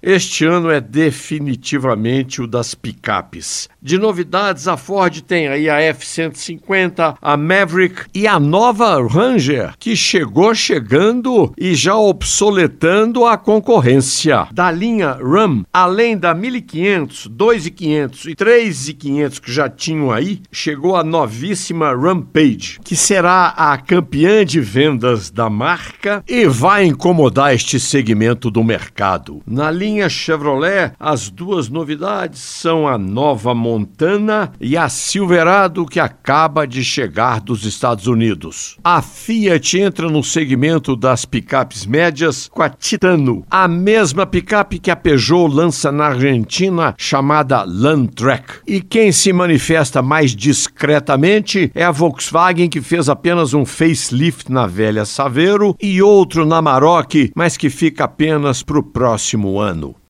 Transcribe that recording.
Este ano é definitivamente o das picapes. De novidades, a Ford tem aí a F-150, a Maverick e a nova Ranger, que chegou chegando e já obsoletando a concorrência. Da linha Ram, além da 1500, 2500 e 3500 que já tinham aí, chegou a novíssima Rampage, que será a campeã de vendas da marca e vai incomodar este segmento do mercado. Na linha linha Chevrolet, as duas novidades são a nova Montana e a Silverado, que acaba de chegar dos Estados Unidos. A Fiat entra no segmento das picapes médias com a Titano, a mesma picape que a Peugeot lança na Argentina, chamada Landtrek. E quem se manifesta mais discretamente é a Volkswagen, que fez apenas um facelift na velha Saveiro e outro na Maroc, mas que fica apenas para o próximo ano. Anneau.